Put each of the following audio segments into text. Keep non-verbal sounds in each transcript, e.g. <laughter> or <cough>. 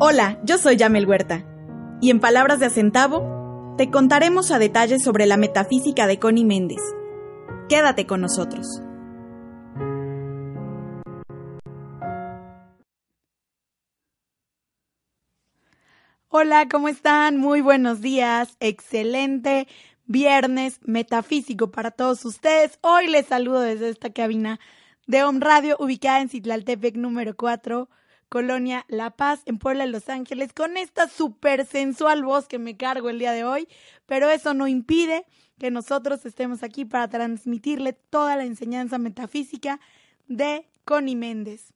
Hola, yo soy Yamel Huerta, y en palabras de Acentavo, te contaremos a detalle sobre la metafísica de Connie Méndez. Quédate con nosotros. Hola, ¿cómo están? Muy buenos días. Excelente viernes metafísico para todos ustedes. Hoy les saludo desde esta cabina de Home Radio ubicada en Citlaltepec número 4 Colonia La Paz, en Puebla, Los Ángeles, con esta súper sensual voz que me cargo el día de hoy, pero eso no impide que nosotros estemos aquí para transmitirle toda la enseñanza metafísica de Connie Méndez.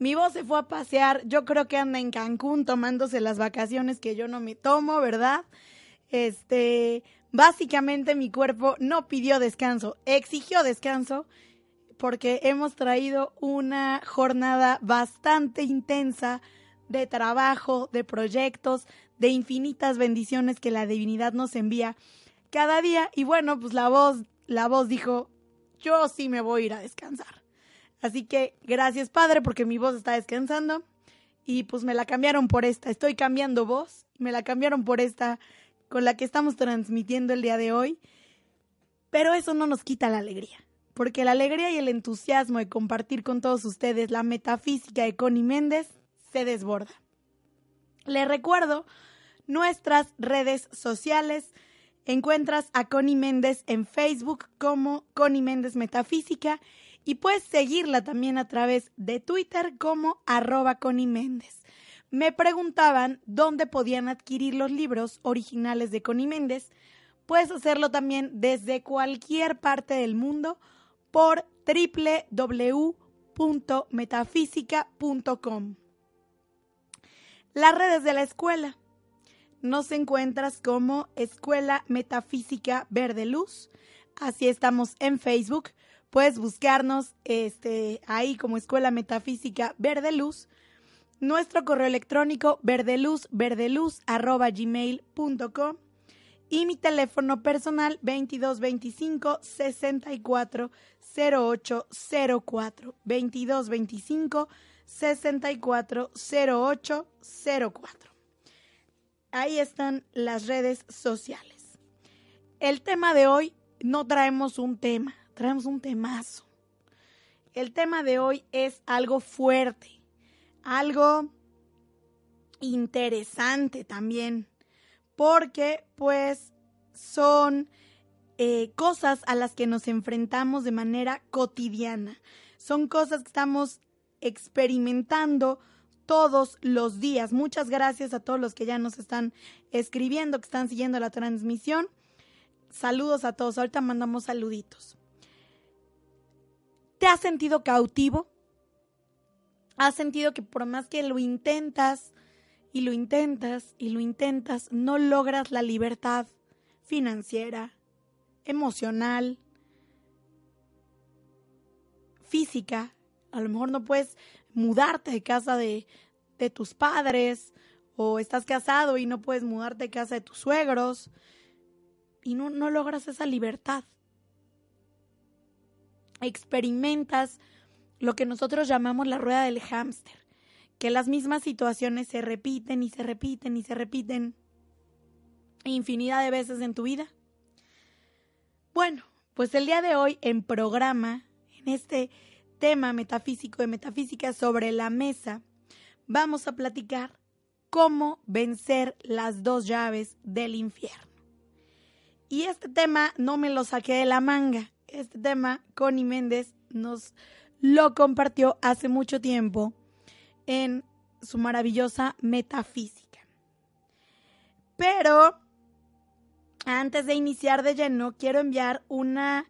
Mi voz se fue a pasear, yo creo que anda en Cancún tomándose las vacaciones que yo no me tomo, ¿verdad? Este, básicamente mi cuerpo no pidió descanso, exigió descanso porque hemos traído una jornada bastante intensa de trabajo, de proyectos, de infinitas bendiciones que la divinidad nos envía cada día. Y bueno, pues la voz, la voz dijo, yo sí me voy a ir a descansar. Así que gracias Padre porque mi voz está descansando y pues me la cambiaron por esta. Estoy cambiando voz, me la cambiaron por esta con la que estamos transmitiendo el día de hoy. Pero eso no nos quita la alegría porque la alegría y el entusiasmo de compartir con todos ustedes la metafísica de Connie Méndez se desborda. Les recuerdo nuestras redes sociales. Encuentras a Connie Méndez en Facebook como Connie Méndez Metafísica y puedes seguirla también a través de Twitter como arroba Connie Méndez. Me preguntaban dónde podían adquirir los libros originales de Connie Méndez. Puedes hacerlo también desde cualquier parte del mundo por www.metafísica.com. Las redes de la escuela. Nos encuentras como Escuela Metafísica Verde Luz. Así estamos en Facebook. Puedes buscarnos este, ahí como Escuela Metafísica Verde Luz. Nuestro correo electrónico verdeluz.verdeluz.gmail.com y mi teléfono personal 2225 64 0804 2225 64 0804. Ahí están las redes sociales. El tema de hoy no traemos un tema, traemos un temazo. El tema de hoy es algo fuerte, algo interesante también porque pues son eh, cosas a las que nos enfrentamos de manera cotidiana. Son cosas que estamos experimentando todos los días. Muchas gracias a todos los que ya nos están escribiendo, que están siguiendo la transmisión. Saludos a todos. Ahorita mandamos saluditos. ¿Te has sentido cautivo? ¿Has sentido que por más que lo intentas, y lo intentas y lo intentas, no logras la libertad financiera, emocional, física. A lo mejor no puedes mudarte de casa de, de tus padres o estás casado y no puedes mudarte de casa de tus suegros y no, no logras esa libertad. Experimentas lo que nosotros llamamos la rueda del hámster que las mismas situaciones se repiten y se repiten y se repiten infinidad de veces en tu vida? Bueno, pues el día de hoy en programa, en este tema metafísico de metafísica sobre la mesa, vamos a platicar cómo vencer las dos llaves del infierno. Y este tema no me lo saqué de la manga. Este tema Connie Méndez nos lo compartió hace mucho tiempo en su maravillosa metafísica. Pero antes de iniciar de lleno, quiero enviar una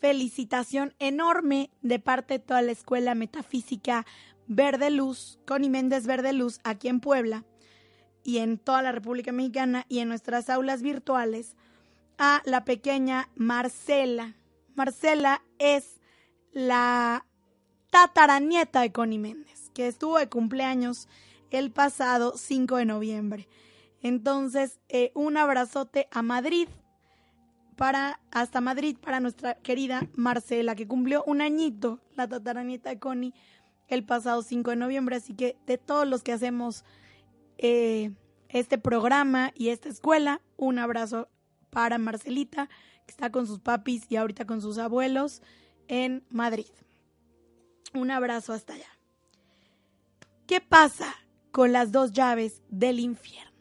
felicitación enorme de parte de toda la Escuela Metafísica Verde Luz, Connie Méndez Verde Luz, aquí en Puebla y en toda la República Mexicana y en nuestras aulas virtuales, a la pequeña Marcela. Marcela es la tataranieta de Connie Méndez que estuvo de cumpleaños el pasado 5 de noviembre. Entonces, eh, un abrazote a Madrid para hasta Madrid para nuestra querida Marcela, que cumplió un añito, la tataranieta de Connie, el pasado 5 de noviembre. Así que de todos los que hacemos eh, este programa y esta escuela, un abrazo para Marcelita, que está con sus papis y ahorita con sus abuelos en Madrid. Un abrazo hasta allá. ¿Qué pasa con las dos llaves del infierno?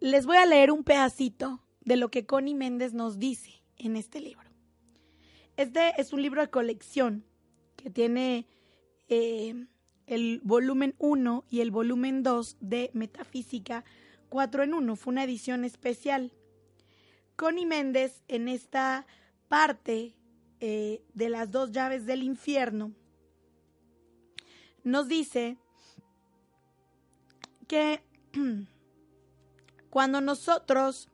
Les voy a leer un pedacito de lo que Connie Méndez nos dice en este libro. Este es un libro de colección que tiene eh, el volumen 1 y el volumen 2 de Metafísica 4 en 1. Fue una edición especial. Connie Méndez en esta parte eh, de las dos llaves del infierno nos dice que <clears throat> cuando nosotros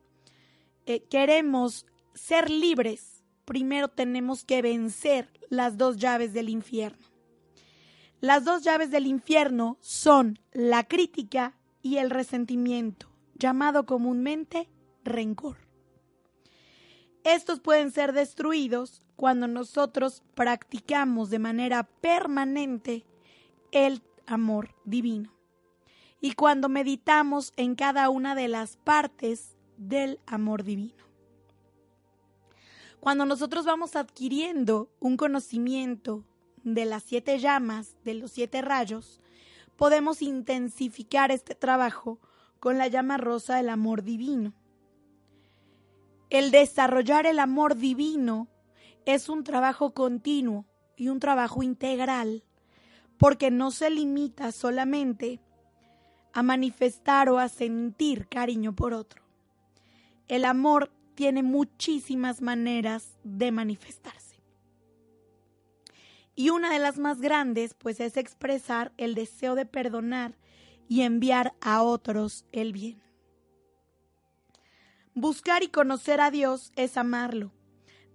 eh, queremos ser libres, primero tenemos que vencer las dos llaves del infierno. Las dos llaves del infierno son la crítica y el resentimiento, llamado comúnmente rencor. Estos pueden ser destruidos cuando nosotros practicamos de manera permanente el amor divino y cuando meditamos en cada una de las partes del amor divino. Cuando nosotros vamos adquiriendo un conocimiento de las siete llamas, de los siete rayos, podemos intensificar este trabajo con la llama rosa del amor divino. El desarrollar el amor divino es un trabajo continuo y un trabajo integral, porque no se limita solamente a manifestar o a sentir cariño por otro. El amor tiene muchísimas maneras de manifestarse. Y una de las más grandes, pues, es expresar el deseo de perdonar y enviar a otros el bien. Buscar y conocer a Dios es amarlo.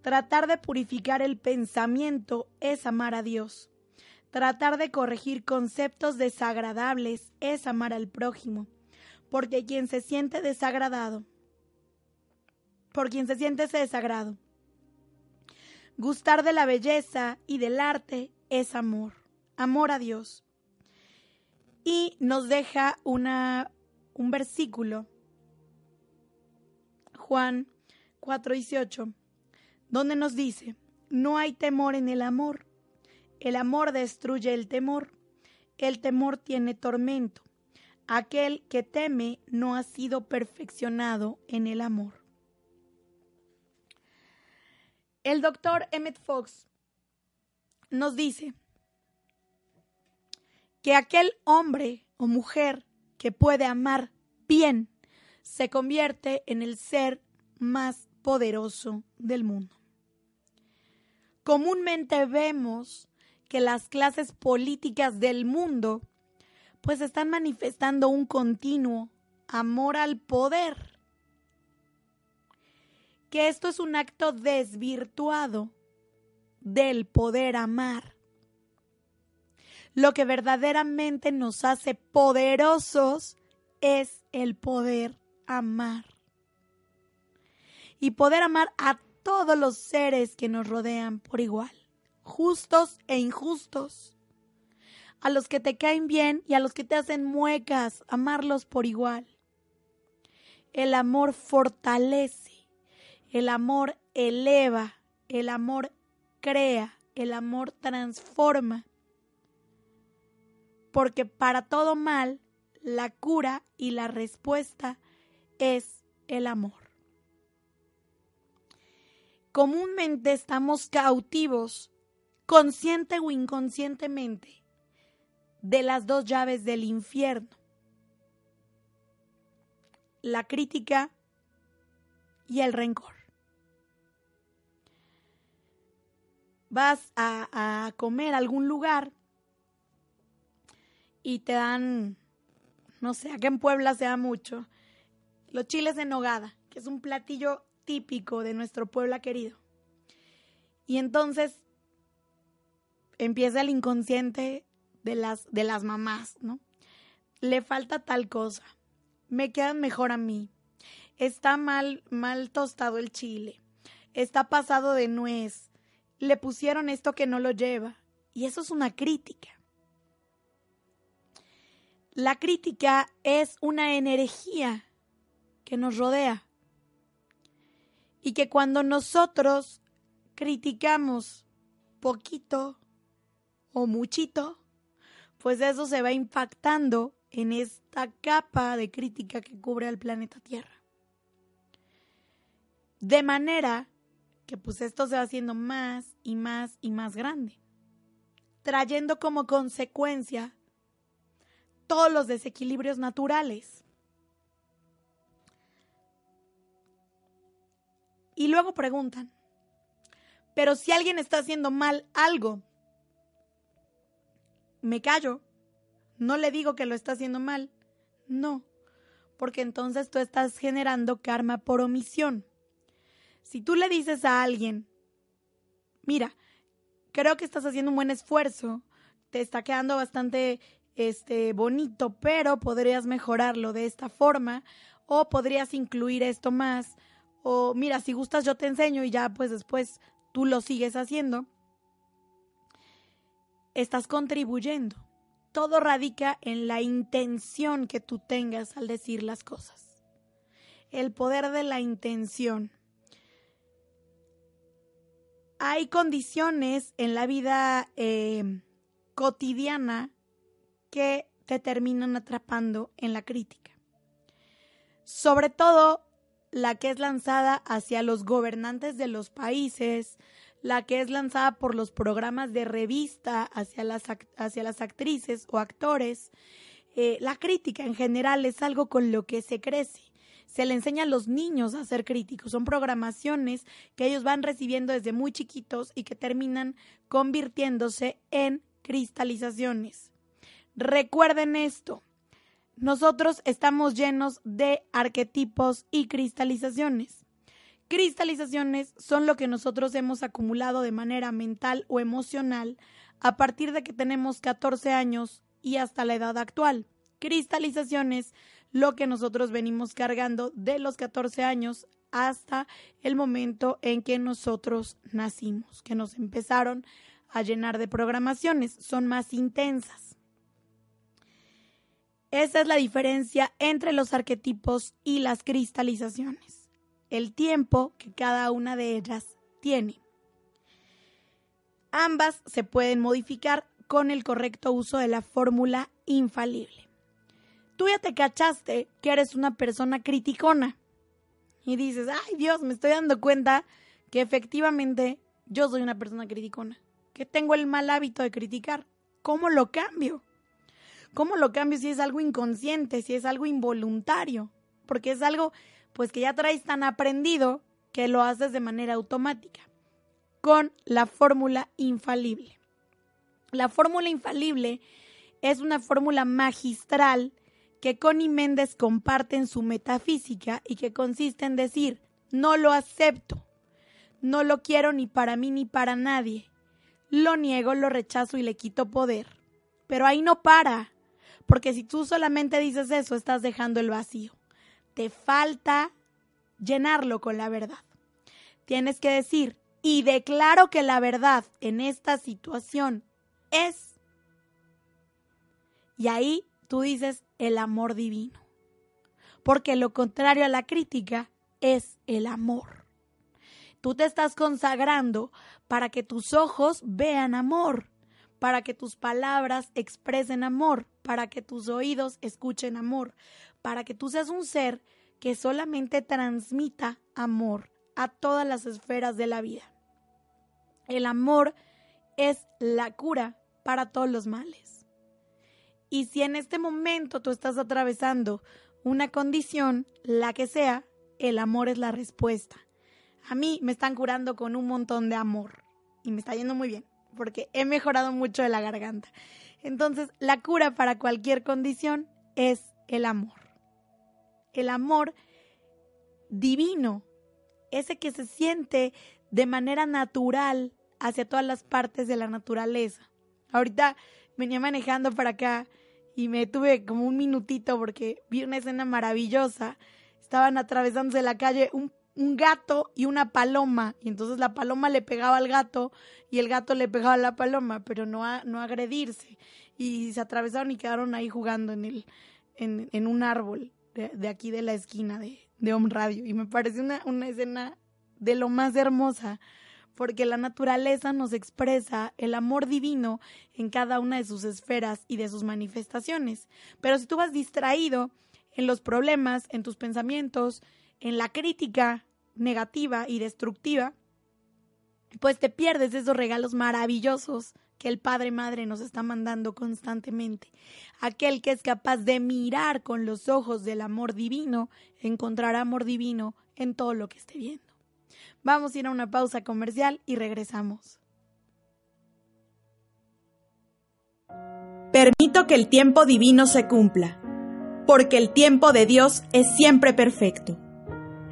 Tratar de purificar el pensamiento es amar a Dios. Tratar de corregir conceptos desagradables es amar al prójimo. Porque quien se siente desagradado, por quien se siente ese desagrado, Gustar de la belleza y del arte es amor, amor a Dios. Y nos deja una, un versículo, Juan 4:18, donde nos dice, no hay temor en el amor, el amor destruye el temor, el temor tiene tormento, aquel que teme no ha sido perfeccionado en el amor. El doctor Emmett Fox nos dice que aquel hombre o mujer que puede amar bien se convierte en el ser más poderoso del mundo. Comúnmente vemos que las clases políticas del mundo pues están manifestando un continuo amor al poder que esto es un acto desvirtuado del poder amar. Lo que verdaderamente nos hace poderosos es el poder amar. Y poder amar a todos los seres que nos rodean por igual, justos e injustos. A los que te caen bien y a los que te hacen muecas, amarlos por igual. El amor fortalece el amor eleva, el amor crea, el amor transforma. Porque para todo mal, la cura y la respuesta es el amor. Comúnmente estamos cautivos, consciente o inconscientemente, de las dos llaves del infierno. La crítica y el rencor. vas a, comer a algún lugar y te dan, no sé, acá en Puebla se da mucho, los chiles en nogada, que es un platillo típico de nuestro Puebla querido. Y entonces empieza el inconsciente de las, de las mamás, ¿no? Le falta tal cosa, me quedan mejor a mí. está mal, mal tostado el chile, está pasado de nuez, le pusieron esto que no lo lleva. Y eso es una crítica. La crítica es una energía que nos rodea y que cuando nosotros criticamos poquito o muchito, pues eso se va impactando en esta capa de crítica que cubre al planeta Tierra. De manera que pues esto se va haciendo más y más y más grande, trayendo como consecuencia todos los desequilibrios naturales. Y luego preguntan, pero si alguien está haciendo mal algo, me callo, no le digo que lo está haciendo mal, no, porque entonces tú estás generando karma por omisión. Si tú le dices a alguien, mira, creo que estás haciendo un buen esfuerzo, te está quedando bastante este bonito, pero podrías mejorarlo de esta forma o podrías incluir esto más o mira, si gustas yo te enseño y ya pues después tú lo sigues haciendo. Estás contribuyendo. Todo radica en la intención que tú tengas al decir las cosas. El poder de la intención hay condiciones en la vida eh, cotidiana que te terminan atrapando en la crítica. Sobre todo la que es lanzada hacia los gobernantes de los países, la que es lanzada por los programas de revista hacia las, hacia las actrices o actores. Eh, la crítica en general es algo con lo que se crece se le enseña a los niños a ser críticos. Son programaciones que ellos van recibiendo desde muy chiquitos y que terminan convirtiéndose en cristalizaciones. Recuerden esto. Nosotros estamos llenos de arquetipos y cristalizaciones. Cristalizaciones son lo que nosotros hemos acumulado de manera mental o emocional a partir de que tenemos 14 años y hasta la edad actual. Cristalizaciones lo que nosotros venimos cargando de los 14 años hasta el momento en que nosotros nacimos, que nos empezaron a llenar de programaciones, son más intensas. Esa es la diferencia entre los arquetipos y las cristalizaciones, el tiempo que cada una de ellas tiene. Ambas se pueden modificar con el correcto uso de la fórmula infalible tú ya te cachaste que eres una persona criticona. Y dices, ay Dios, me estoy dando cuenta que efectivamente yo soy una persona criticona, que tengo el mal hábito de criticar. ¿Cómo lo cambio? ¿Cómo lo cambio si es algo inconsciente, si es algo involuntario? Porque es algo pues que ya traes tan aprendido que lo haces de manera automática con la fórmula infalible. La fórmula infalible es una fórmula magistral que Connie Méndez comparte en su metafísica y que consiste en decir, no lo acepto, no lo quiero ni para mí ni para nadie, lo niego, lo rechazo y le quito poder. Pero ahí no para, porque si tú solamente dices eso, estás dejando el vacío. Te falta llenarlo con la verdad. Tienes que decir, y declaro que la verdad en esta situación es... Y ahí tú dices el amor divino. Porque lo contrario a la crítica es el amor. Tú te estás consagrando para que tus ojos vean amor, para que tus palabras expresen amor, para que tus oídos escuchen amor, para que tú seas un ser que solamente transmita amor a todas las esferas de la vida. El amor es la cura para todos los males. Y si en este momento tú estás atravesando una condición, la que sea, el amor es la respuesta. A mí me están curando con un montón de amor y me está yendo muy bien porque he mejorado mucho de la garganta. Entonces, la cura para cualquier condición es el amor. El amor divino, ese que se siente de manera natural hacia todas las partes de la naturaleza. Ahorita venía manejando para acá y me tuve como un minutito porque vi una escena maravillosa. estaban atravesándose la calle un, un gato y una paloma. Y entonces la paloma le pegaba al gato y el gato le pegaba a la paloma, pero no, a, no agredirse. Y se atravesaron y quedaron ahí jugando en, el, en, en un árbol de, aquí de la esquina de, de Home Radio. Y me parece una, una escena de lo más hermosa porque la naturaleza nos expresa el amor divino en cada una de sus esferas y de sus manifestaciones. Pero si tú vas distraído en los problemas, en tus pensamientos, en la crítica negativa y destructiva, pues te pierdes esos regalos maravillosos que el Padre Madre nos está mandando constantemente. Aquel que es capaz de mirar con los ojos del amor divino, encontrará amor divino en todo lo que esté viendo. Vamos a ir a una pausa comercial y regresamos. Permito que el tiempo divino se cumpla, porque el tiempo de Dios es siempre perfecto.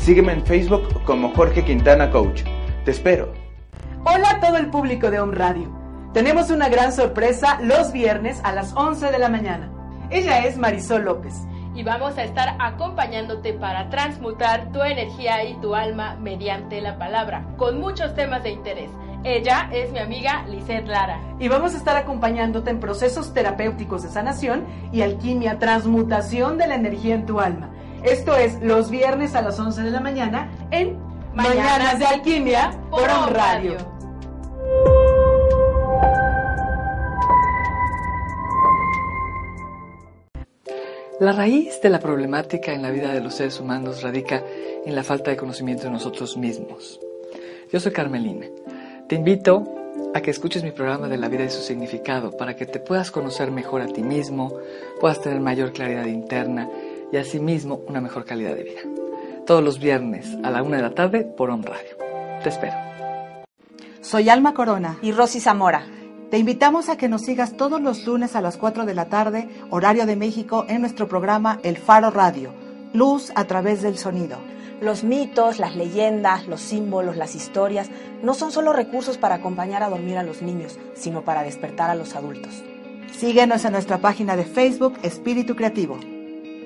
Sígueme en Facebook como Jorge Quintana Coach. Te espero. Hola a todo el público de Home Radio. Tenemos una gran sorpresa los viernes a las 11 de la mañana. Ella es Marisol López. Y vamos a estar acompañándote para transmutar tu energía y tu alma mediante la palabra, con muchos temas de interés. Ella es mi amiga Lizeth Lara. Y vamos a estar acompañándote en procesos terapéuticos de sanación y alquimia, transmutación de la energía en tu alma. Esto es los viernes a las 11 de la mañana en Mañanas, de Alquimia por On Radio. La raíz de la problemática en la vida de los seres humanos radica en la falta de conocimiento de nosotros mismos. Yo soy Carmelina. Te invito a que escuches mi programa de la vida y su significado para que te puedas conocer mejor a ti mismo, puedas tener mayor claridad interna y asimismo una mejor calidad de vida. Todos los viernes a la una de la tarde por On Radio. Te espero. Soy Alma Corona y Rosy Zamora. Te invitamos a que nos sigas todos los lunes a las 4 de la tarde, horario de México, en nuestro programa El Faro Radio, Luz a través del sonido. Los mitos, las leyendas, los símbolos, las historias no son solo recursos para acompañar a dormir a los niños, sino para despertar a los adultos. Síguenos en nuestra página de Facebook Espíritu Creativo.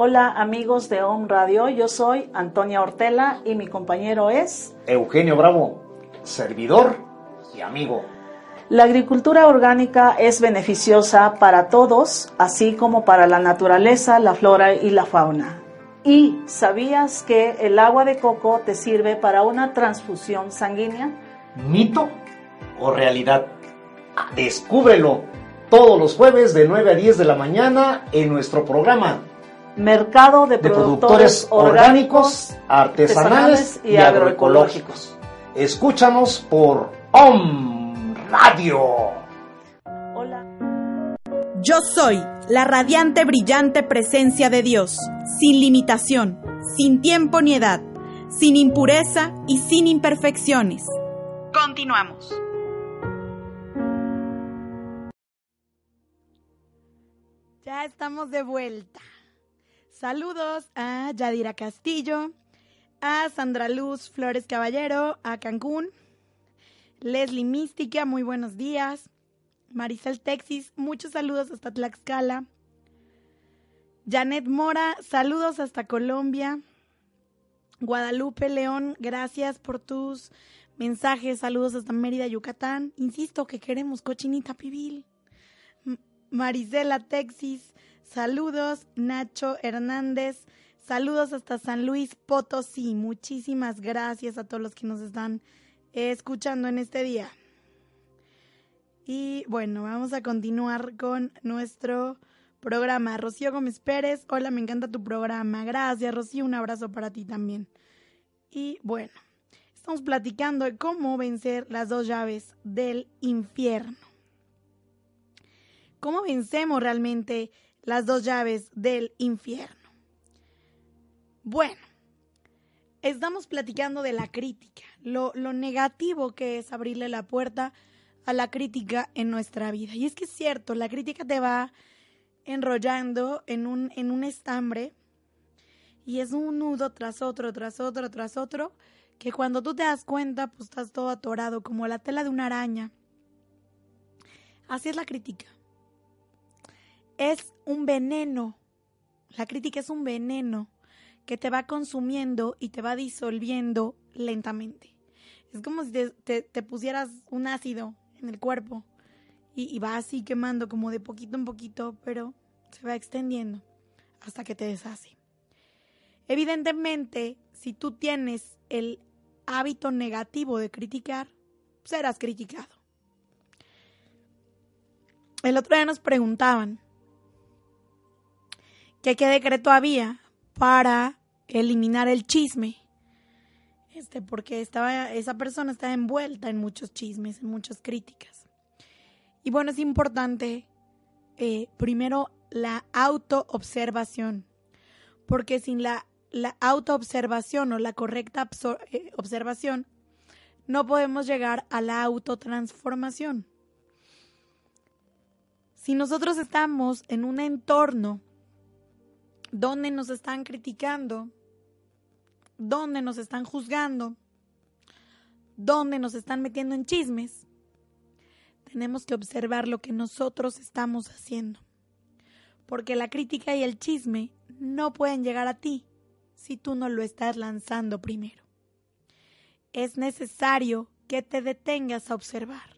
Hola amigos de Home Radio, yo soy Antonia Ortela y mi compañero es Eugenio Bravo, servidor y amigo. La agricultura orgánica es beneficiosa para todos, así como para la naturaleza, la flora y la fauna. ¿Y sabías que el agua de coco te sirve para una transfusión sanguínea? ¿Mito o realidad? Descúbrelo todos los jueves de 9 a 10 de la mañana en nuestro programa Mercado de, de productores, productores, orgánicos, artesanales, y, agroecológicos. Escúchanos por OM Radio. Hola. Yo soy la radiante, brillante presencia de Dios, sin limitación, sin tiempo ni edad, sin impureza y sin imperfecciones. Continuamos. Ya estamos de vuelta. Saludos a Yadira Castillo, a Sandra Luz Flores Caballero, a Cancún, Leslie Mística, muy buenos días, Maricel Texis, muchos saludos hasta Tlaxcala, Janet Mora, saludos hasta Colombia, Guadalupe León, gracias por tus mensajes, saludos hasta Mérida, Yucatán, insisto que queremos cochinita pibil, Marisela Texis, Saludos, Nacho Hernández. Saludos hasta San Luis Potosí. Muchísimas gracias a todos los que nos están escuchando en este día. Y bueno, vamos a continuar con nuestro programa. Rocío Gómez Pérez, hola, me encanta tu programa. Gracias, Rocío, un abrazo para ti también. Y bueno, estamos platicando de cómo vencer las dos llaves del infierno. ¿Cómo vencemos realmente las dos llaves del infierno? Bueno, estamos platicando de la crítica, lo, lo negativo que es abrirle la puerta a la crítica en nuestra vida. Y es que es cierto, la crítica te va enrollando en un, en un estambre y es un nudo tras otro, tras otro, tras otro, que cuando tú te das cuenta, pues estás todo atorado, como la tela de una araña. Así es la crítica. Es un veneno. La crítica es un veneno que te va consumiendo y te va disolviendo lentamente. Es como si te, pusieras un ácido en el cuerpo y, va así quemando como de poquito en poquito, pero se va extendiendo hasta que te deshace. Evidentemente, si tú tienes el hábito negativo de criticar, serás criticado. El otro día nos preguntaban que qué decreto había para eliminar el chisme. Este, porque estaba, esa persona estaba envuelta en muchos chismes, en muchas críticas. Y bueno, es importante eh, primero la autoobservación, porque sin la, la autoobservación o la correcta eh, observación, no podemos llegar a la autotransformación. Si nosotros estamos en un entorno donde nos están criticando, dónde nos están juzgando, dónde nos están metiendo en chismes, tenemos que observar lo que nosotros estamos haciendo. Porque la crítica y el chisme no pueden llegar a ti si tú no lo estás lanzando primero. Es necesario que te detengas a observar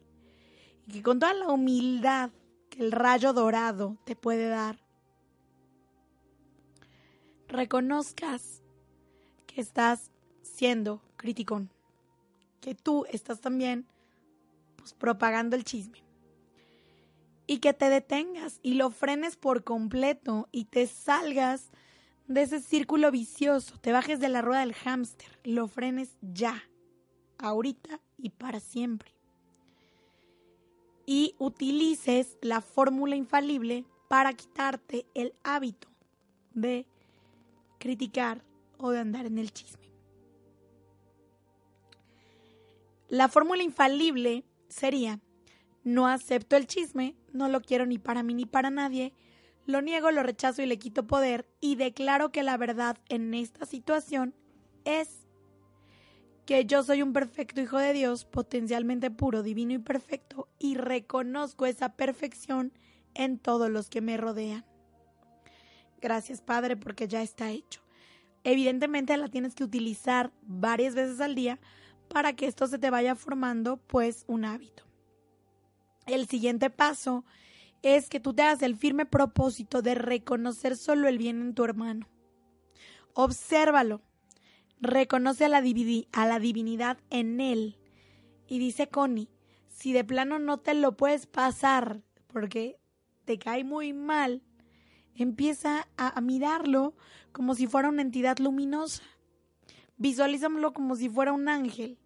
y que con toda la humildad que el rayo dorado te puede dar, reconozcas que estás siendo criticón, que tú estás también pues, propagando el chisme. Y que te detengas y lo frenes por completo y te salgas de ese círculo vicioso, te bajes de la rueda del hámster, lo frenes ya, ahorita y para siempre. Y utilices la fórmula infalible para quitarte el hábito de criticar o de andar en el chisme. La fórmula infalible sería, no acepto el chisme, no lo quiero ni para mí ni para nadie, lo niego, lo rechazo y le quito poder y declaro que la verdad en esta situación es que yo soy un perfecto hijo de Dios, potencialmente puro, divino y perfecto, y reconozco esa perfección en todos los que me rodean. Gracias Padre porque ya está hecho. Evidentemente la tienes que utilizar varias veces al día para que esto se te vaya formando pues un hábito. El siguiente paso es que tú te hagas el firme propósito de reconocer solo el bien en tu hermano. Obsérvalo. Reconoce a la, a la divinidad en él. Y dice Connie, si de plano no te lo puedes pasar porque te cae muy mal, empieza a, mirarlo como si fuera una entidad luminosa. Visualízamelo como si fuera un ángel.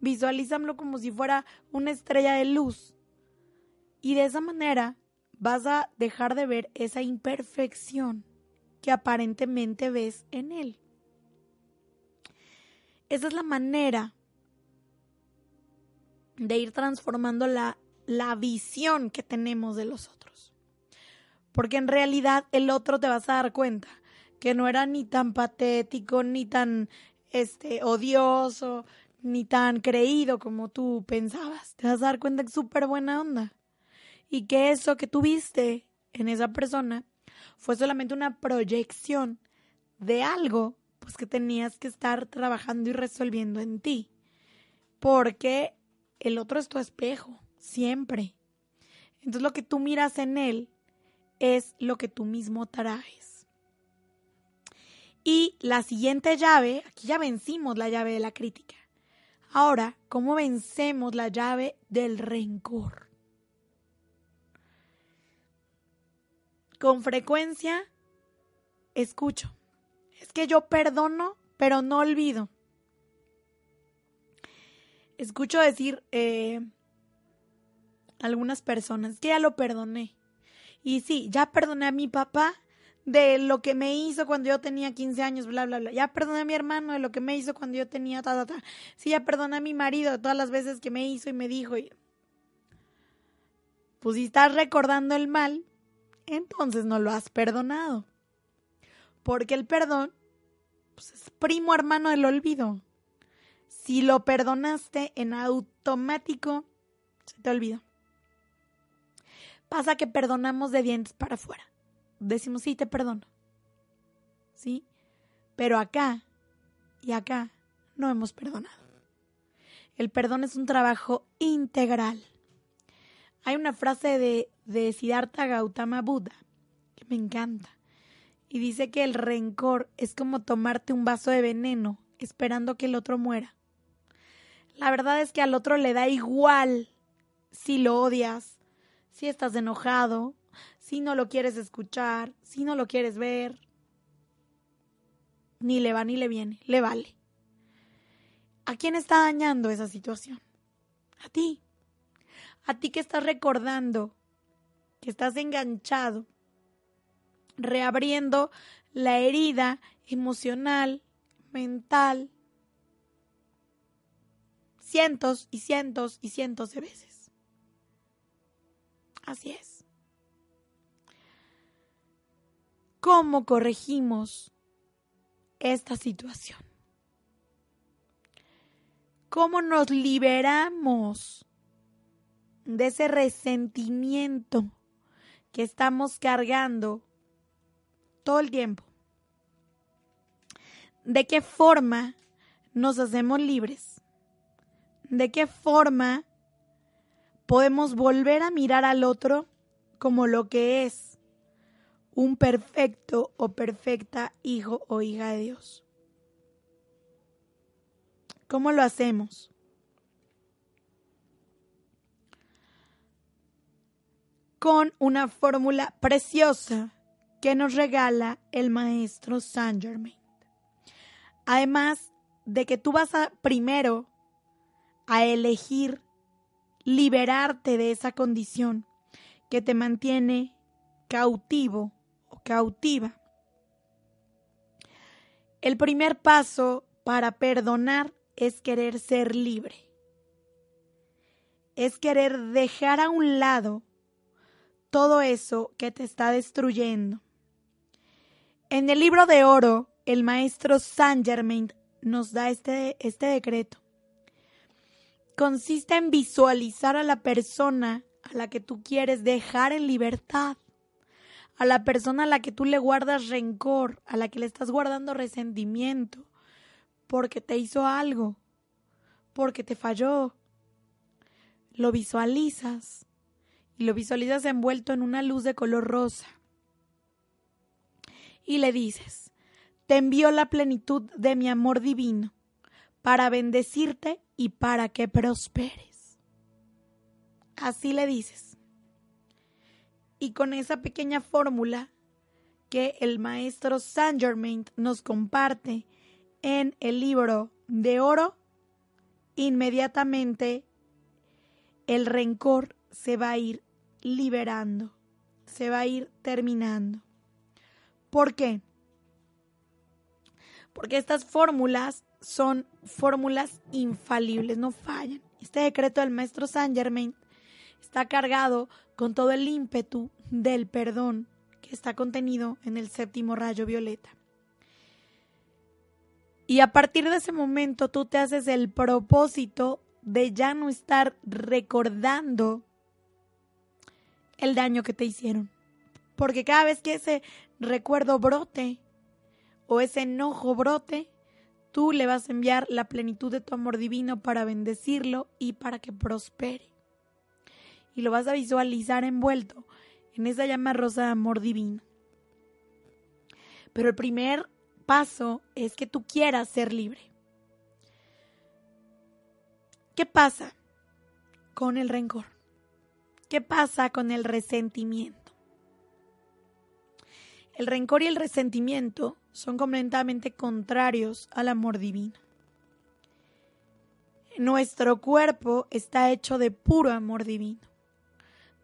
Visualízamelo como si fuera una estrella de luz. Y de esa manera vas a dejar de ver esa imperfección que aparentemente ves en él. Esa es la manera de ir transformando la, la visión que tenemos de los otros. Porque en realidad el otro te vas a dar cuenta que no era ni tan patético, ni tan este odioso, ni tan creído como tú pensabas. Te vas a dar cuenta que es súper buena onda. Y que eso que tuviste en esa persona fue solamente una proyección de algo pues que tenías que estar trabajando y resolviendo en ti. Porque el otro es tu espejo, siempre. Entonces lo que tú miras en él es lo que tú mismo traes. Y la siguiente llave, aquí ya vencimos la llave de la crítica. Ahora, ¿cómo vencemos la llave del rencor? Con frecuencia escucho, es que yo perdono, pero no olvido. Escucho decir eh, algunas personas que ya lo perdoné. Y sí, ya perdoné a mi papá de lo que me hizo cuando yo tenía 15 años, bla, bla, bla. Ya perdoné a mi hermano de lo que me hizo cuando yo tenía ta, ta, ta. Sí, ya perdoné a mi marido de todas las veces que me hizo y me dijo. Pues si estás recordando el mal, entonces no lo has perdonado. Porque el perdón pues, es primo hermano del olvido. Si lo perdonaste en automático, se te olvidó. Pasa que perdonamos de dientes para afuera. Decimos, sí, te perdono. ¿Sí? Pero acá y acá no hemos perdonado. El perdón es un trabajo integral. Hay una frase de, de Siddhartha Gautama Buda que me encanta. Y dice que el rencor es como tomarte un vaso de veneno esperando que el otro muera. La verdad es que al otro le da igual si lo odias, si estás enojado, si no lo quieres escuchar, si no lo quieres ver. Ni le va ni le viene, le vale. ¿A quién está dañando esa situación? A ti. A ti que estás recordando, que estás enganchado, reabriendo la herida emocional, mental, cientos y cientos y cientos de veces. Así es. ¿Cómo corregimos esta situación? ¿Cómo nos liberamos de ese resentimiento que estamos cargando todo el tiempo? ¿De qué forma nos hacemos libres? ¿De qué forma podemos volver a mirar al otro como lo que es un perfecto o perfecta hijo o hija de Dios? ¿Cómo lo hacemos? Con una fórmula preciosa que nos regala el maestro Saint Germain. Además de que tú vas a primero a elegir liberarte de esa condición que te mantiene cautivo o cautiva. El primer paso para perdonar es querer ser libre. Es querer dejar a un lado todo eso que te está destruyendo. En el libro de oro, el maestro Saint Germain nos da este, este decreto consiste en visualizar a la persona a la que tú quieres dejar en libertad, a la persona a la que tú le guardas rencor, a la que le estás guardando resentimiento, porque te hizo algo, porque te falló. Lo visualizas y lo visualizas envuelto en una luz de color rosa. Y le dices, te envío la plenitud de mi amor divino para bendecirte y para que prosperes. Así le dices. Y con esa pequeña fórmula que el maestro Saint Germain nos comparte en el libro de oro, inmediatamente el rencor se va a ir liberando, se va a ir terminando. ¿Por qué? Porque estas fórmulas son fórmulas infalibles, no fallan. Este decreto del maestro Saint Germain está cargado con todo el ímpetu del perdón que está contenido en el séptimo rayo violeta. Y a partir de ese momento tú te haces el propósito de ya no estar recordando el daño que te hicieron. Porque cada vez que ese recuerdo brote o ese enojo brote, Tú le vas a enviar la plenitud de tu amor divino para bendecirlo y para que prospere. Y lo vas a visualizar envuelto en esa llama rosa de amor divino. Pero el primer paso es que tú quieras ser libre. ¿Qué pasa con el rencor? ¿Qué pasa con el resentimiento? El rencor y el resentimiento son completamente contrarios al amor divino. Nuestro cuerpo está hecho de puro amor divino,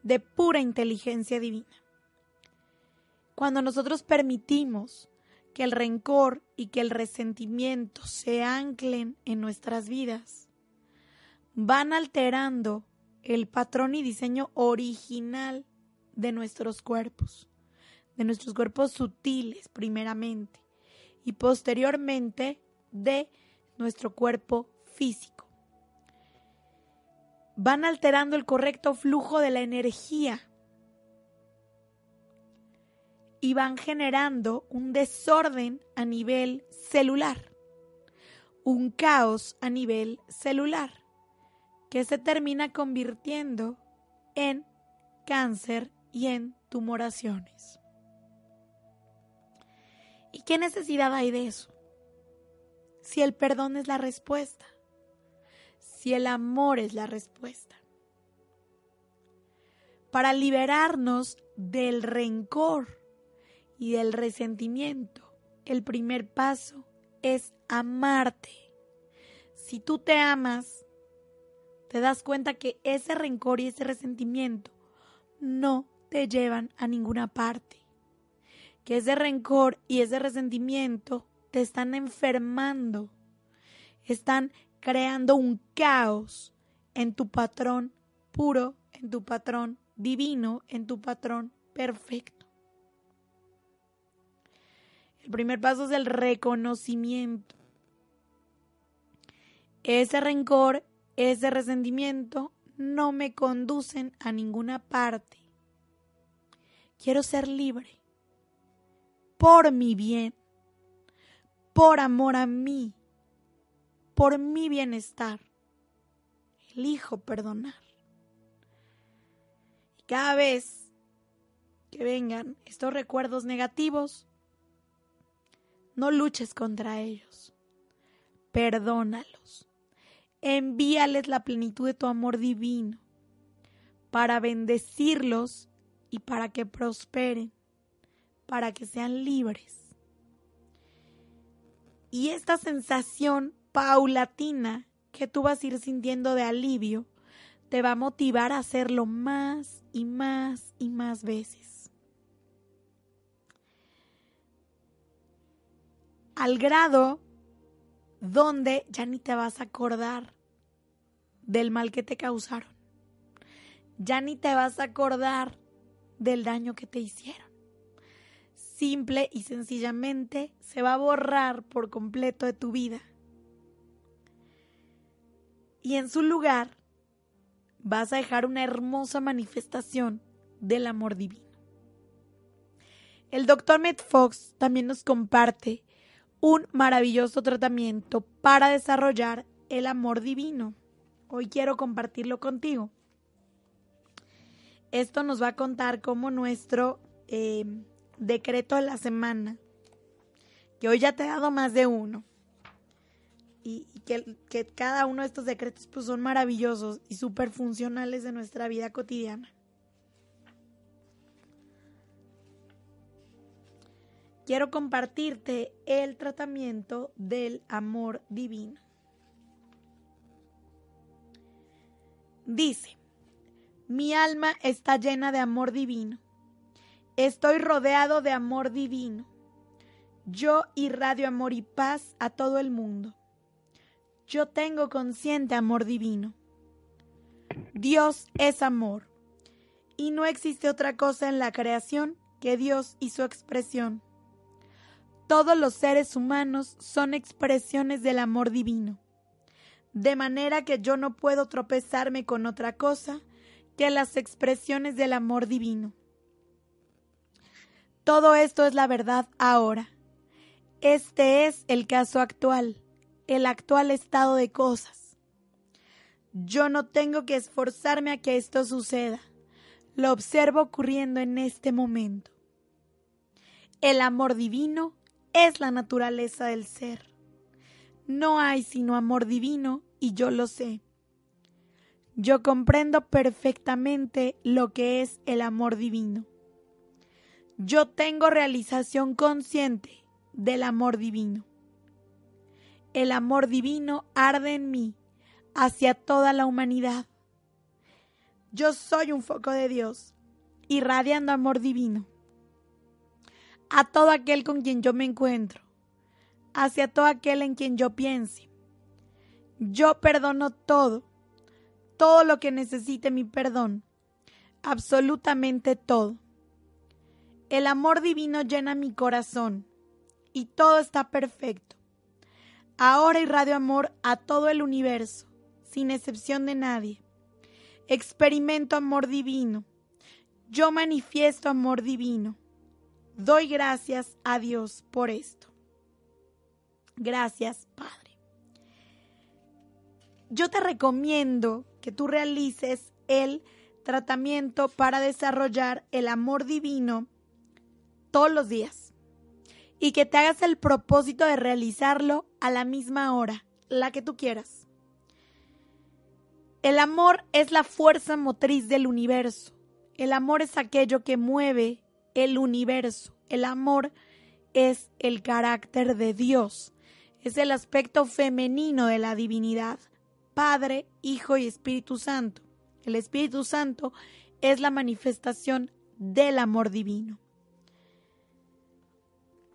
de pura inteligencia divina. Cuando nosotros permitimos que el rencor y que el resentimiento se anclen en nuestras vidas, van alterando el patrón y diseño original de nuestros cuerpos, de nuestros cuerpos sutiles primeramente y posteriormente de nuestro cuerpo físico. Van alterando el correcto flujo de la energía y van generando un desorden a nivel celular, un caos a nivel celular, que se termina convirtiendo en cáncer y en tumoraciones. ¿Y qué necesidad hay de eso? Si el perdón es la respuesta, si el amor es la respuesta. Para liberarnos del rencor, y del resentimiento, el primer paso es amarte. Si tú te amas, te das cuenta que ese rencor y ese resentimiento no te llevan a ninguna parte. Que ese rencor y ese resentimiento te están enfermando. Están creando un caos en tu patrón puro, en tu patrón divino, en tu patrón perfecto. El primer paso es el reconocimiento. Ese rencor, ese resentimiento no me conducen a ninguna parte. Quiero ser libre. Por mi bien. Por amor a mí. Por mi bienestar. Elijo perdonar. Y cada vez que vengan estos recuerdos negativos, no luches contra ellos. Perdónalos. Envíales la plenitud de tu amor divino para bendecirlos y para que prosperen, para que sean libres. Y esta sensación paulatina que tú vas a ir sintiendo de alivio te va a motivar a hacerlo más y más y más veces. al grado donde ya ni te vas a acordar del mal que te causaron. Ya ni te vas a acordar del daño que te hicieron. Simple y sencillamente se va a borrar por completo de tu vida. Y en su lugar vas a dejar una hermosa manifestación del amor divino. El doctor Matt Fox también nos comparte un maravilloso tratamiento para desarrollar el amor divino. Hoy quiero compartirlo contigo. Esto nos va a contar como nuestro eh, decreto de la semana, que hoy ya te he dado más de uno. Y, que, cada uno de estos decretos pues, son maravillosos y súper funcionales de nuestra vida cotidiana. quiero compartirte el tratamiento del amor divino. Dice, mi alma está llena de amor divino. Estoy rodeado de amor divino. Yo irradio amor y paz a todo el mundo. Yo tengo consciente amor divino. Dios es amor. Y no existe otra cosa en la creación que Dios y su expresión. Todos los seres humanos son expresiones del amor divino, de manera que yo no puedo tropezarme con otra cosa que las expresiones del amor divino. Todo esto es la verdad ahora. Este es el caso actual, el actual estado de cosas. Yo no tengo que esforzarme a que esto suceda. lo observo ocurriendo en este momento. El amor divino es la naturaleza del ser. No hay sino amor divino y yo lo sé. Yo comprendo perfectamente lo que es el amor divino. Yo tengo realización consciente del amor divino. El amor divino arde en mí hacia toda la humanidad. Yo soy un foco de Dios, irradiando amor divino a todo aquel con quien yo me encuentro, hacia todo aquel en quien yo piense. Yo perdono todo, todo lo que necesite mi perdón, absolutamente todo. El amor divino llena mi corazón y todo está perfecto. Ahora irradio amor a todo el universo, sin excepción de nadie. Experimento amor divino. Yo manifiesto amor divino. Doy gracias a Dios por esto. Gracias, Padre. Yo te recomiendo que tú realices el tratamiento para desarrollar el amor divino todos los días y que te hagas el propósito de realizarlo a la misma hora, la que tú quieras. El amor es la fuerza motriz del universo. El amor es aquello que mueve el universo. El amor es el carácter de Dios. Es el aspecto femenino de la divinidad. Padre, Hijo y Espíritu Santo. El Espíritu Santo es la manifestación del amor divino.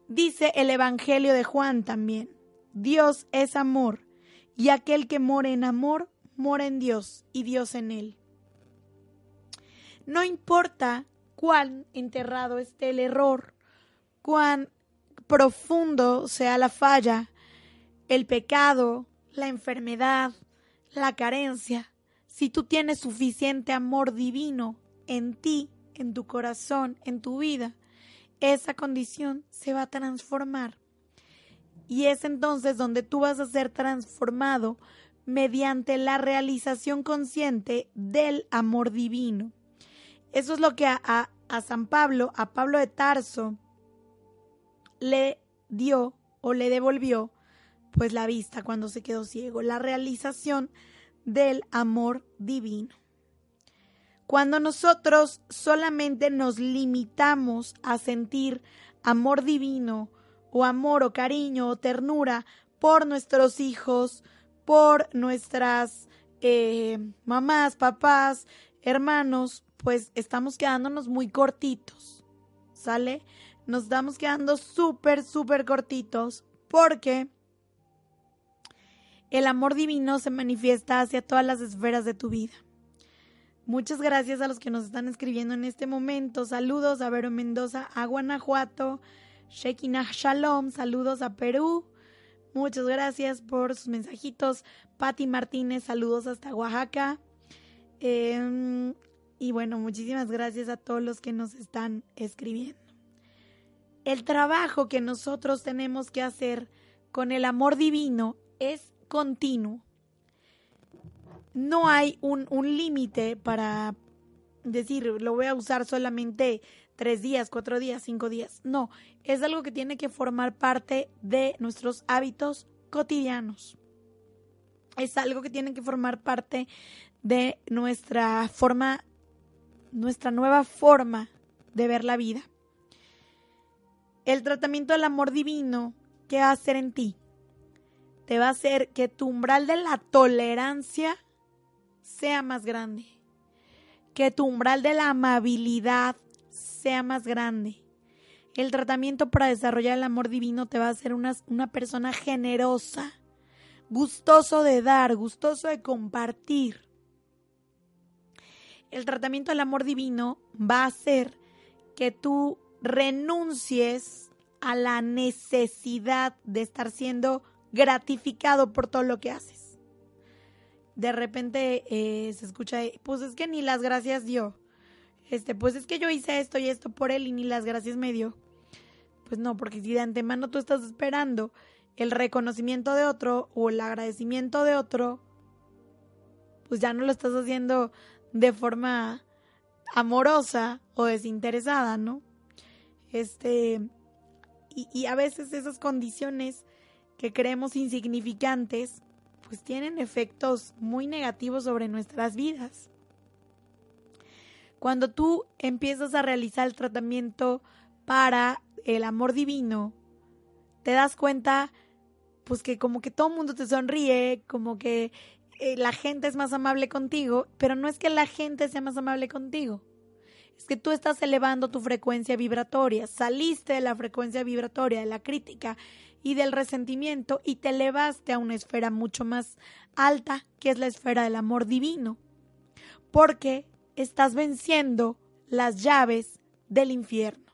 Dice el Evangelio de Juan también, Dios es amor, y aquel que mora en amor, mora en Dios y Dios en él. No importa cuán enterrado esté el error, cuán profundo sea la falla, el pecado, la enfermedad, la carencia, si tú tienes suficiente amor divino en ti, en tu corazón, en tu vida, esa condición se va a transformar. Y es entonces donde tú vas a ser transformado mediante la realización consciente del amor divino. Eso es lo que a, San Pablo, a Pablo de Tarso, le dio o le devolvió pues la vista cuando se quedó ciego, la realización del amor divino. Cuando nosotros solamente nos limitamos a sentir amor divino o amor o cariño o ternura por nuestros hijos, por nuestras eh, mamás, papás, hermanos, pues estamos quedándonos muy cortitos, ¿sale? Nos estamos quedando súper, súper cortitos porque el amor divino se manifiesta hacia todas las esferas de tu vida. Muchas gracias a los que nos están escribiendo en este momento. Saludos a Vero Mendoza, a Guanajuato, Shekinah Shalom, saludos a Perú. Muchas gracias por sus mensajitos. Patti Martínez, saludos hasta Oaxaca. Em, y bueno, muchísimas gracias a todos los que nos están escribiendo. El trabajo que nosotros tenemos que hacer con el amor divino es continuo no hay un, límite para decir, lo voy a usar solamente tres días, cuatro días, cinco días. No, es algo que tiene que formar parte de nuestros hábitos cotidianos. Es algo que tiene que formar parte de nuestra forma, nuestra nueva forma de ver la vida. El tratamiento del amor divino, ¿qué va a hacer en ti? Te va a hacer que tu umbral de la tolerancia sea más grande. Que tu umbral de la amabilidad sea más grande. El tratamiento para desarrollar el amor divino te va a hacer una, una persona generosa, gustoso de dar, gustoso de compartir. El tratamiento del amor divino va a hacer que tú renuncies a la necesidad de estar siendo gratificado por todo lo que haces de repente eh, se escucha, pues es que ni las gracias dio. Este, pues es que yo hice esto y esto por él y ni las gracias me dio. Pues no, porque si de antemano tú estás esperando el reconocimiento de otro o el agradecimiento de otro, pues ya no lo estás haciendo de forma amorosa o desinteresada, ¿no? Este, y, y a veces esas condiciones que creemos insignificantes, pues tienen efectos muy negativos sobre nuestras vidas. Cuando tú empiezas a realizar el tratamiento para el amor divino, te das cuenta pues que como que todo el mundo te sonríe, como que eh, la gente es más amable contigo, pero no es que la gente sea más amable contigo. Es que tú estás elevando tu frecuencia vibratoria, saliste de la frecuencia vibratoria de la crítica y del resentimiento y te elevaste a una esfera mucho más alta, que es la esfera del amor divino. Porque estás venciendo las llaves del infierno.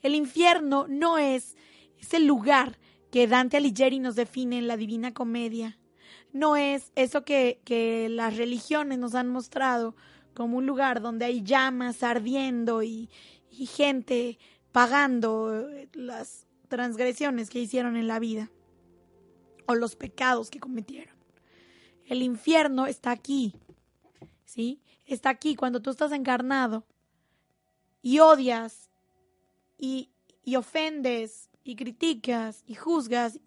El infierno no es ese lugar que Dante Alighieri nos define en la Divina Comedia. No es eso que, que las religiones nos han mostrado como un lugar donde hay llamas ardiendo y, y gente pagando las transgresiones que hicieron en la vida o los pecados que cometieron. El infierno está aquí, ¿sí? Está aquí cuando tú estás encarnado y odias y, y ofendes y criticas y juzgas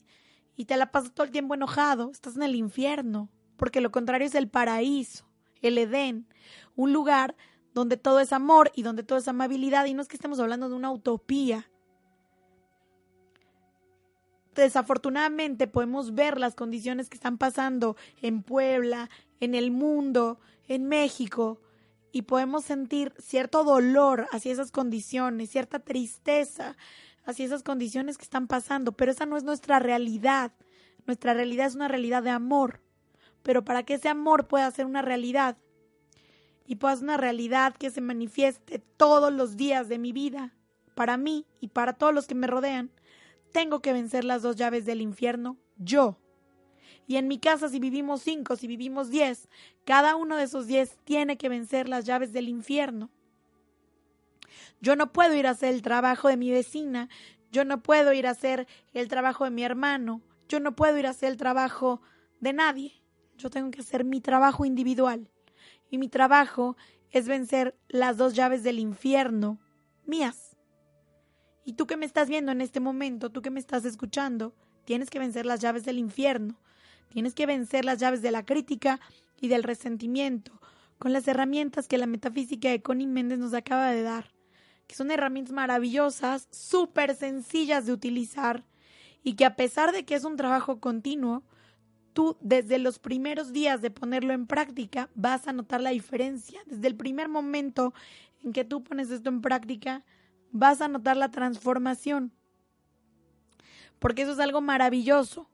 y te la pasas todo el tiempo enojado, estás en el infierno, porque lo contrario es el paraíso, el Edén, un lugar donde todo es amor y donde todo es amabilidad y no es que estemos hablando de una utopía. Desafortunadamente podemos ver las condiciones que están pasando en Puebla, en el mundo, en México, y podemos sentir cierto dolor hacia esas condiciones, cierta tristeza hacia esas condiciones que están pasando, pero esa no es nuestra realidad. Nuestra realidad es una realidad de amor. Pero para que ese amor pueda ser una realidad y pueda ser una realidad que se manifieste todos los días de mi vida, para mí y para todos los que me rodean, tengo que vencer las dos llaves del infierno, yo. Y en mi casa, si vivimos cinco, si vivimos diez, cada uno de esos diez tiene que vencer las llaves del infierno. Yo no puedo ir a hacer el trabajo de mi vecina, yo no puedo ir a hacer el trabajo de mi hermano, yo no puedo ir a hacer el trabajo de nadie. Yo tengo que hacer mi trabajo individual. Y mi trabajo es vencer las dos llaves del infierno mías. Y tú que me estás viendo en este momento, tú que me estás escuchando, tienes que vencer las llaves del infierno. Tienes que vencer las llaves de la crítica y del resentimiento con las herramientas que la metafísica de Connie Méndez nos acaba de dar que son herramientas maravillosas, súper sencillas de utilizar y que a pesar de que es un trabajo continuo, tú desde los primeros días de ponerlo en práctica vas a notar la diferencia. Desde el primer momento en que tú pones esto en práctica, vas a notar la transformación. Porque eso es algo maravilloso.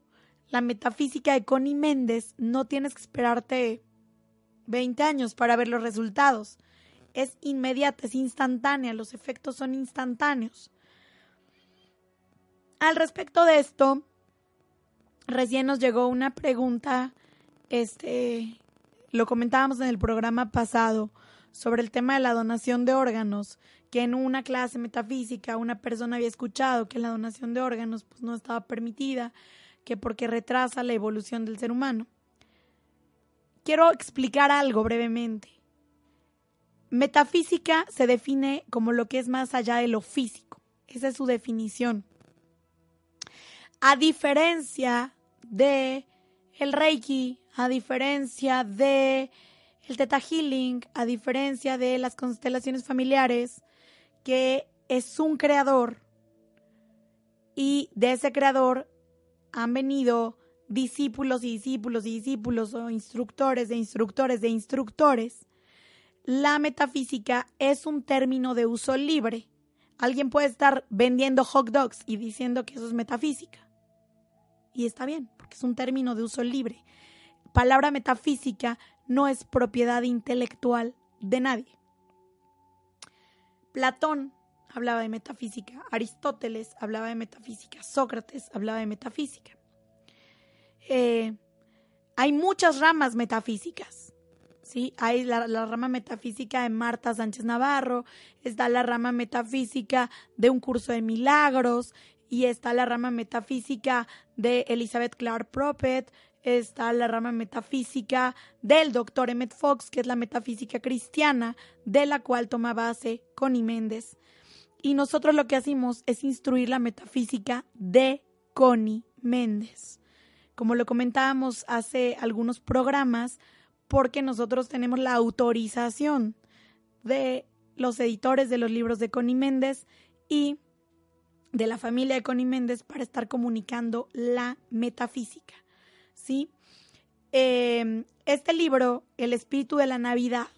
La metafísica de Connie Méndez no tienes que esperarte 20 años para ver los resultados es inmediata, es instantánea, los efectos son instantáneos. Al respecto de esto, recién nos llegó una pregunta, este, lo comentábamos en el programa pasado, sobre el tema de la donación de órganos, que en una clase metafísica una persona había escuchado que la donación de órganos pues, no estaba permitida, que porque retrasa la evolución del ser humano. Quiero explicar algo brevemente. Metafísica se define como lo que es más allá de lo físico. Esa es su definición. A diferencia de el Reiki, a diferencia de el Theta Healing, a diferencia de las constelaciones familiares, que es un creador y de ese creador han venido discípulos y discípulos y discípulos o instructores de instructores de instructores la metafísica es un término de uso libre. Alguien puede estar vendiendo hot dogs y diciendo que eso es metafísica. Y está bien, porque es un término de uso libre. Palabra metafísica no es propiedad intelectual de nadie. Platón hablaba de metafísica, Aristóteles hablaba de metafísica, Sócrates hablaba de metafísica. Eh, hay muchas ramas metafísicas. ¿sí? Hay la, rama metafísica de Marta Sánchez Navarro, está la rama metafísica de un curso de milagros, y está la rama metafísica de Elizabeth Clark Prophet, está la rama metafísica del doctor Emmett Fox, que es la metafísica cristiana, de la cual toma base Connie Méndez. Y nosotros lo que hacemos es instruir la metafísica de Connie Méndez. Como lo comentábamos hace algunos programas, porque nosotros tenemos la autorización de los editores de los libros de Connie Méndez y de la familia de Connie Méndez para estar comunicando la metafísica. Em, este libro, El espíritu de la Navidad,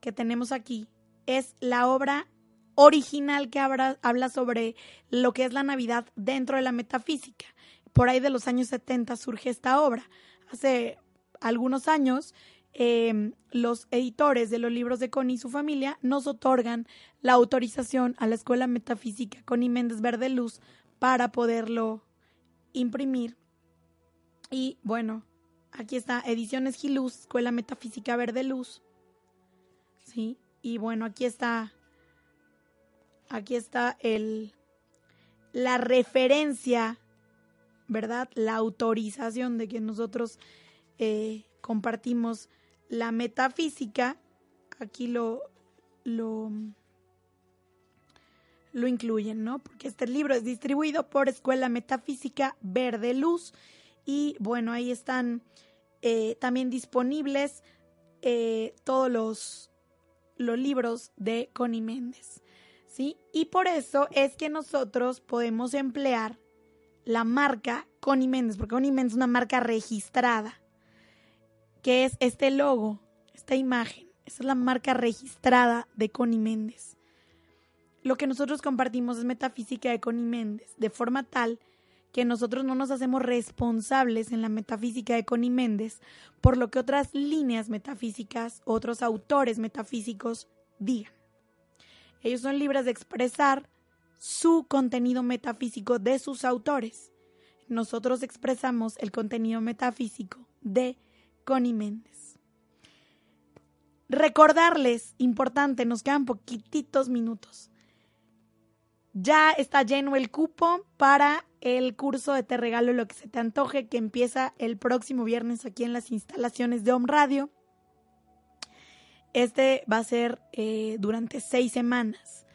que tenemos aquí, es la obra original que habla sobre lo que es la Navidad dentro de la metafísica. Por ahí de los años 70 surge esta obra. Hace algunos años Em, los editores de los libros de Connie y su familia nos otorgan la autorización a la Escuela Metafísica Connie Méndez Verde Luz para poderlo imprimir. Y bueno, aquí está Ediciones Giluz, Escuela Metafísica Verde Luz. Sí, y bueno, aquí está aquí está el la referencia, ¿verdad? La autorización de que nosotros eh, compartimos la metafísica, aquí lo, lo, lo incluyen, ¿no? Porque este libro es distribuido por Escuela Metafísica Verde Luz y bueno, ahí están eh, también disponibles eh, todos los, los libros de Connie Méndez, ¿sí? Y por eso es que nosotros podemos emplear la marca Connie Méndez, porque Connie Méndez es una marca registrada que es este logo, esta imagen. Esa es la marca registrada de Connie Méndez. Lo que nosotros compartimos es metafísica de Connie Méndez, de forma tal que nosotros no nos hacemos responsables en la metafísica de Connie Méndez por lo que otras líneas metafísicas, otros autores metafísicos digan. Ellos son libres de expresar su contenido metafísico de sus autores. Nosotros expresamos el contenido metafísico de Connie Méndez. Recordarles, importante, nos quedan poquititos minutos. Ya está lleno el cupo para el curso de Te Regalo lo que se te antoje, que empieza el próximo viernes aquí en las instalaciones de Home Radio. Este va a ser eh, durante seis semanas.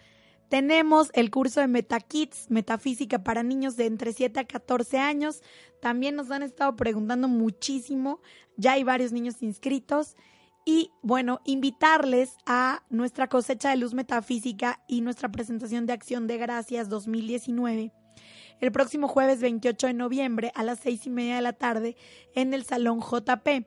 Tenemos el curso de MetaKids, Metafísica para niños de entre 7 a 14 años. También nos han estado preguntando muchísimo. Ya hay varios niños inscritos. Y bueno, invitarles a nuestra cosecha de luz metafísica y nuestra presentación de acción de gracias 2019 el próximo jueves 28 de noviembre a las seis y media de la tarde en el Salón JP.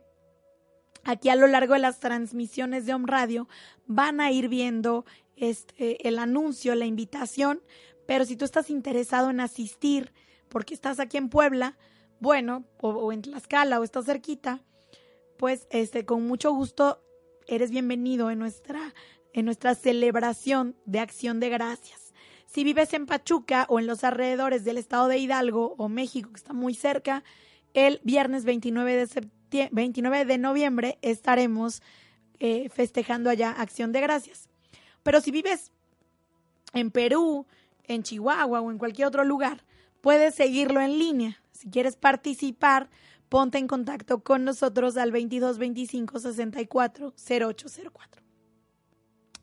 Aquí a lo largo de las transmisiones de Home Radio van a ir viendo este, el anuncio, la invitación, pero si tú estás interesado en asistir porque estás aquí en Puebla, bueno, o, en Tlaxcala o estás cerquita, pues este, con mucho gusto eres bienvenido en nuestra, en nuestra celebración de acción de gracias. Si vives en Pachuca o en los alrededores del estado de Hidalgo o México, que está muy cerca, el viernes 29 de, 29 de noviembre estaremos eh, festejando allá Acción de Gracias. Pero si vives en Perú, en Chihuahua o en cualquier otro lugar, puedes seguirlo en línea. Si quieres participar, ponte en contacto con nosotros al 2225 64 0804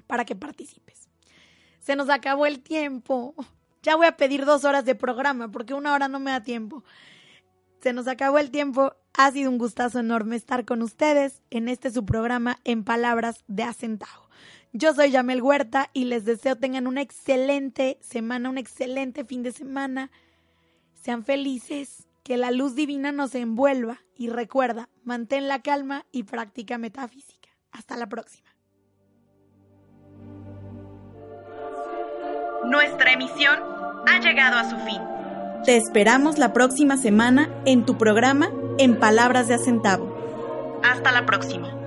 para que participes. Se nos acabó el tiempo. Ya voy a pedir dos horas de programa porque una hora no me da tiempo. Se nos acabó el tiempo. Ha sido un gustazo enorme estar con ustedes en este su programa en palabras de acentavo. Yo soy Yamel Huerta y les deseo tengan una excelente semana, un excelente fin de semana. Sean felices, que la luz divina nos envuelva y recuerda, mantén la calma y práctica metafísica. Hasta la próxima. Nuestra emisión ha llegado a su fin. Te esperamos la próxima semana en tu programa En Palabras de Acentavo. Hasta la próxima.